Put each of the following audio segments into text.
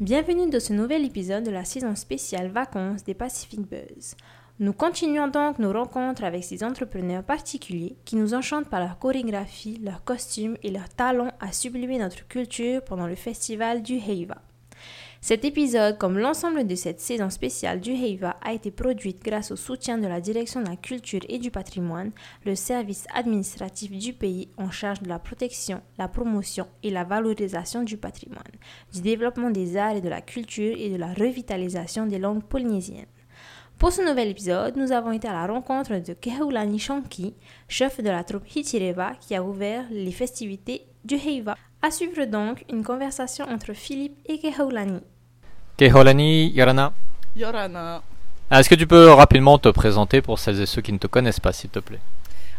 Bienvenue dans ce nouvel épisode de la saison spéciale vacances des Pacific Buzz. Nous continuons donc nos rencontres avec ces entrepreneurs particuliers qui nous enchantent par leur chorégraphie, leurs costumes et leur talent à sublimer notre culture pendant le festival du Heiva. Cet épisode, comme l'ensemble de cette saison spéciale du Heiva, a été produite grâce au soutien de la Direction de la Culture et du Patrimoine, le service administratif du pays en charge de la protection, la promotion et la valorisation du patrimoine, du développement des arts et de la culture et de la revitalisation des langues polynésiennes. Pour ce nouvel épisode, nous avons été à la rencontre de Kehoulani Shanki, chef de la troupe Hitireva qui a ouvert les festivités du Heiva. À suivre donc une conversation entre Philippe et Kehoulani. Keholani Yorana. Yorana. Est-ce que tu peux rapidement te présenter pour celles et ceux qui ne te connaissent pas, s'il te plaît?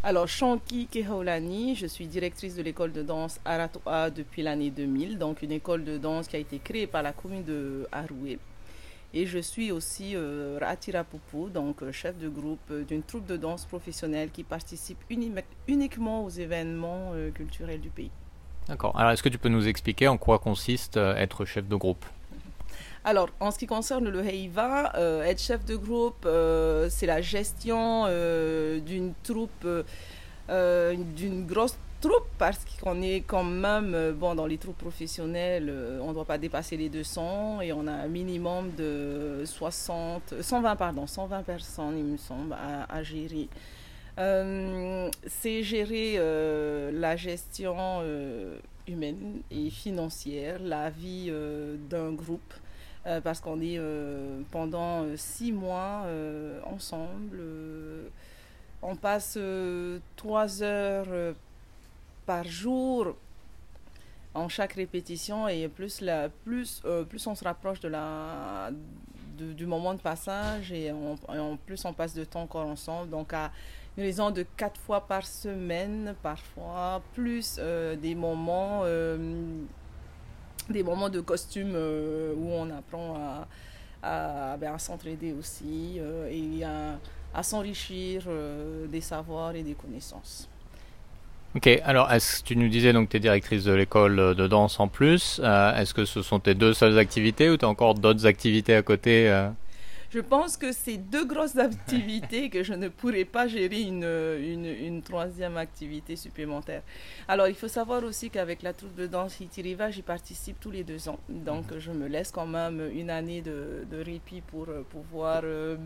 Alors, Shanki Keholani, je suis directrice de l'école de danse Aratoa depuis l'année 2000, donc une école de danse qui a été créée par la commune de Haroué. Et je suis aussi euh, Ratira Pupu, donc euh, chef de groupe euh, d'une troupe de danse professionnelle qui participe uni- uniquement aux événements euh, culturels du pays. D'accord. Alors, est-ce que tu peux nous expliquer en quoi consiste euh, être chef de groupe? Alors, en ce qui concerne le Heiva, euh, être chef de groupe, euh, c'est la gestion euh, d'une troupe, d'une grosse troupe, parce qu'on est quand même, bon, dans les troupes professionnelles, on ne doit pas dépasser les 200 et on a un minimum de 60, 120, pardon, 120 personnes, il me semble, à, gérer. C'est gérer la gestion humaine et financière, la vie d'un groupe, euh, parce qu'on est euh, pendant euh, six mois ensemble. on passe trois heures par jour en chaque répétition et plus, la, plus, plus on se rapproche de la, du moment de passage et, on- en plus on passe de temps encore ensemble. Donc à une raison de quatre fois par semaine parfois, plus des moments, des moments de costume euh, où on apprend à, à, ben, à s'entraider aussi euh, et à, s'enrichir euh, des savoirs et des connaissances. Ok, alors est-ce que tu nous disais donc tu es directrice de l'école de danse en plus Est-ce que ce sont tes deux seules activités ou tu as encore d'autres activités à côté Je pense que c'est deux grosses activités que je ne pourrais pas gérer une, une, une troisième activité supplémentaire. Alors, il faut savoir aussi qu'avec la troupe de danse Hitiriva, j'y participe tous les deux ans. Donc, je me laisse quand même une année de, de répit pour euh, pouvoir euh,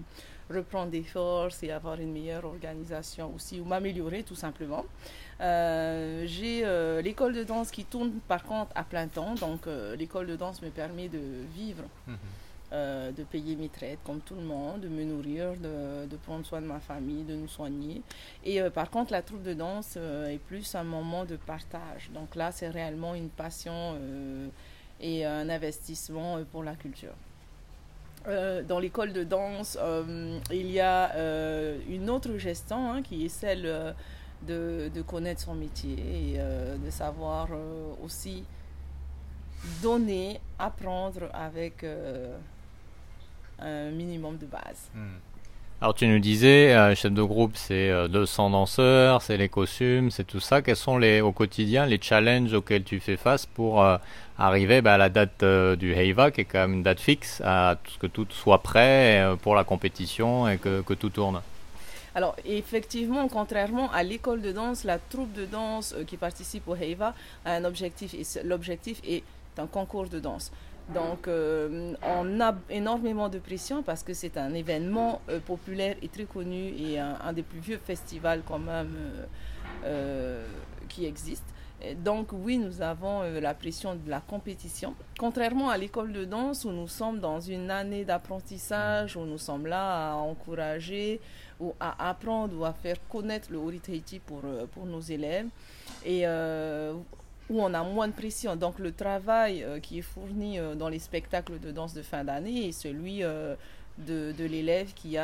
reprendre des forces et avoir une meilleure organisation aussi, ou m'améliorer tout simplement. Euh, J'ai euh, l'école de danse qui tourne par contre à plein temps. Donc, l'école de danse me permet de vivre euh, de payer mes traites comme tout le monde, de me nourrir, de, prendre soin de ma famille, de nous soigner. Et euh, par contre, la troupe de danse euh, est plus un moment de partage. Donc là, c'est réellement une passion et un investissement pour la culture. Dans l'école de danse, il y a une autre gestion hein, qui est celle de, connaître son métier et de savoir aussi donner, apprendre avec un minimum de base. Alors tu nous disais, euh, chef de groupe, c'est euh, 200 danseurs, c'est les costumes, c'est tout ça. Quels sont les au quotidien les challenges auxquels tu fais face pour euh, arriver bah, à la date euh, du Heiva, qui est quand même une date fixe, à ce que tout soit prêt euh, pour la compétition et que, que tout tourne? Alors, effectivement, contrairement à l'école de danse, la troupe de danse euh, qui participe au Heiva a un objectif et l'objectif est un concours de danse. Donc, euh, on a énormément de pression parce que c'est un événement euh, populaire et très connu et un, des plus vieux festivals quand même euh, qui existe. Donc oui, nous avons la pression de la compétition. Contrairement à l'école de danse où nous sommes dans une année d'apprentissage, où nous sommes là à encourager ou à apprendre ou à faire connaître le Ori Tahiti pour, pour nos élèves. Et où on a moins de pression. Donc le travail euh, qui est fourni euh, dans les spectacles de danse de fin d'année est celui euh, de, l'élève qui,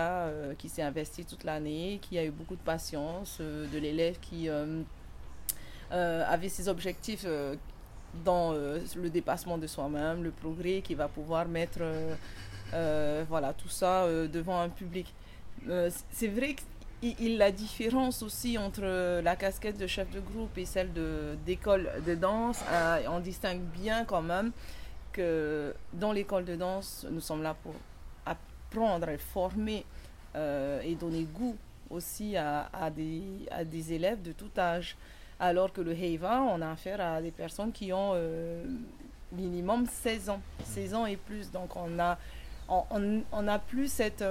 qui s'est investi toute l'année, qui a eu beaucoup de patience, de l'élève qui avait ses objectifs dans le dépassement de soi-même, le progrès, qui va pouvoir mettre voilà, tout ça devant un public. C'est vrai qu'il il- la différence aussi entre la casquette de chef de groupe et celle d'école de, danse, euh, on distingue bien quand même que dans l'école de danse, nous sommes là pour apprendre former euh, et donner goût aussi à, des, élèves de tout âge. Alors que le Heiva, on a affaire à des personnes qui ont euh, minimum 16 ans, 16 ans et plus. Donc on a, on, a plus cette...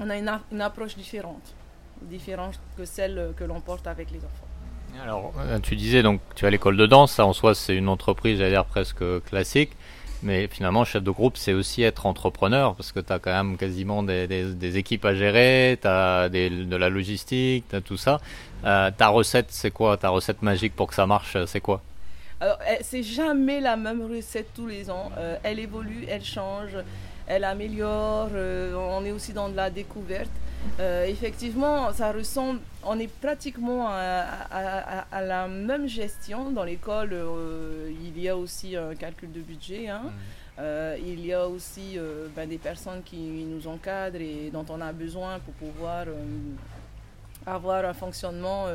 on a une, une, approche différente, différente que celle que l'on porte avec les enfants. Alors, tu disais donc, tu as l'école de danse, ça en soi c'est une entreprise, j'allais dire presque classique. Mais finalement, chef de groupe, c'est aussi être entrepreneur parce que tu as quand même quasiment des, des, équipes à gérer, tu as de la logistique, tu as tout ça. Euh, ta recette, c'est quoi? Ta recette magique pour que ça marche, c'est quoi? Alors, eh, c'est jamais la même recette tous les ans. Euh, elle évolue, elle change, elle améliore. Euh, on est aussi dans de la découverte. Euh, effectivement, ça ressemble, on est pratiquement à, la même gestion. Dans l'école, euh, il y a aussi un calcul de budget. Hein. Mmh. Euh, il y a aussi ben, des personnes qui nous encadrent et dont on a besoin pour pouvoir avoir un fonctionnement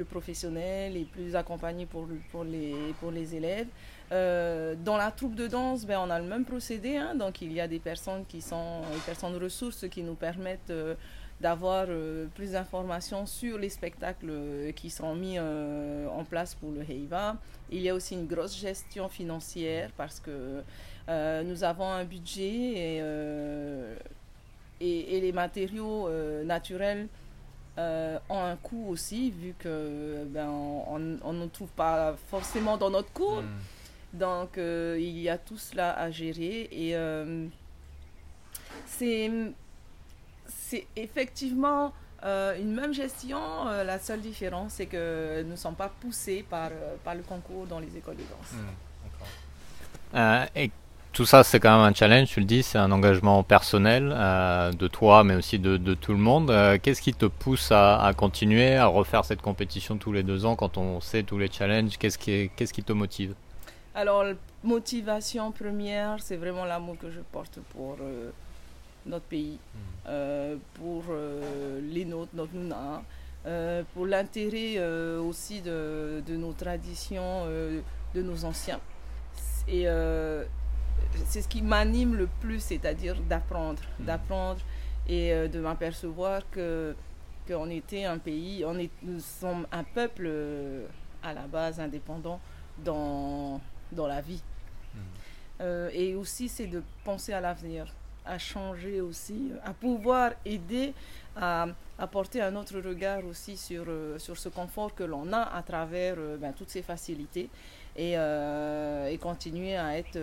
plus professionnel et plus accompagné pour, pour, les, pour les élèves. Euh, dans la troupe de danse, ben, on a le même procédé. Hein. donc, il y a des personnes qui sont des personnes ressources qui nous permettent euh, d'avoir euh, plus d'informations sur les spectacles qui seront mis en place pour le Heiva. Il y a aussi une grosse gestion financière parce que nous avons un budget et, et, les matériaux naturels ont un coût aussi, vu que ben, on ne trouve pas forcément dans notre cours. Hmm. Donc, euh, il y a tout cela à gérer et euh, c'est effectivement euh, une même gestion. la seule différence, c'est que nous ne sommes pas poussés par, par le concours dans les écoles de danse. Et tout ça, c'est quand même un challenge, tu le dis, c'est un engagement personnel de toi, mais aussi de, de tout le monde. Qu'est-ce qui te pousse à, à, continuer, à refaire cette compétition tous les deux ans quand on sait tous les challenges? Qu'est-ce qui, qu'est-ce qui te motive? Alors, motivation première, c'est vraiment l'amour que je porte pour euh, notre pays, hmm. euh, pour euh, les nôtres, notre Nuna, pour l'intérêt aussi de, nos traditions, de nos anciens. Et c'est ce qui m'anime le plus, c'est-à-dire d'apprendre, hmm. d'apprendre et de m'apercevoir que qu'on était un pays, on est, nous sommes un peuple à la base indépendant dans dans la vie. Hmm. Euh, et aussi, c'est de penser à l'avenir, à changer aussi, à pouvoir aider à apporter un autre regard aussi sur, euh, sur ce confort que l'on a à travers euh, ben, toutes ces facilités et, et continuer à être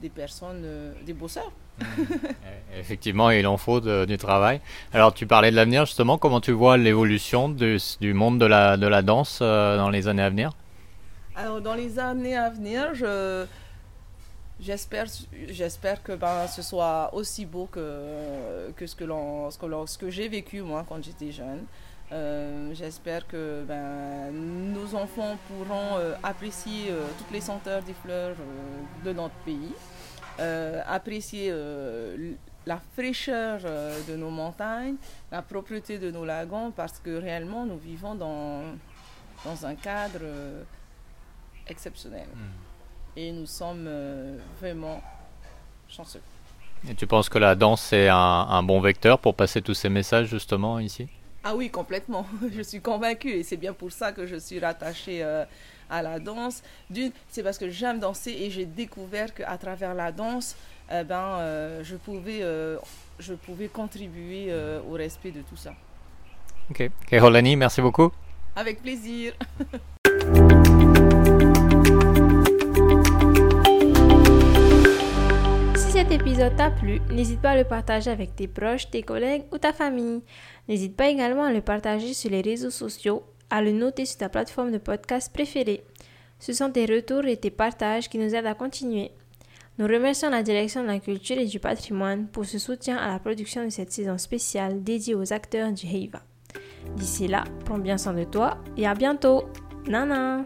des personnes, des bosseurs. Hmm. Effectivement, il en faut du travail. Alors, tu parlais de l'avenir, justement, comment tu vois l'évolution du, du, monde de la, de la danse dans les années à venir? Alors, dans les années à venir, je, j'espère, j'espère que ben, ce soit aussi beau que, que ce que, l'on, ce que, j'ai vécu moi quand j'étais jeune. Euh, j'espère que ben, nos enfants pourront euh, apprécier euh, toutes les senteurs des fleurs de notre pays, apprécier la fraîcheur de nos montagnes, la propreté de nos lagons, parce que réellement nous vivons dans, dans un cadre exceptionnel. Hmm. Et nous sommes vraiment chanceux. Et tu penses que la danse est un, bon vecteur pour passer tous ces messages justement ici? Ah oui, complètement. je suis convaincue et c'est bien pour ça que je suis rattachée euh, à la danse. D'une, c'est parce que j'aime danser et j'ai découvert qu'à travers la danse, eh ben, euh, je, pouvais, je pouvais contribuer au respect de tout ça. Ok. Rolani, merci beaucoup. Avec plaisir. cet épisode t'a plu, n'hésite pas à le partager avec tes proches, tes collègues ou ta famille. N'hésite pas également à le partager sur les réseaux sociaux, à le noter sur ta plateforme de podcast préférée. Ce sont tes retours et tes partages qui nous aident à continuer. Nous remercions la direction de la culture et du patrimoine pour ce soutien à la production de cette saison spéciale dédiée aux acteurs du Heiva. D'ici là, prends bien soin de toi et à bientôt. Nana!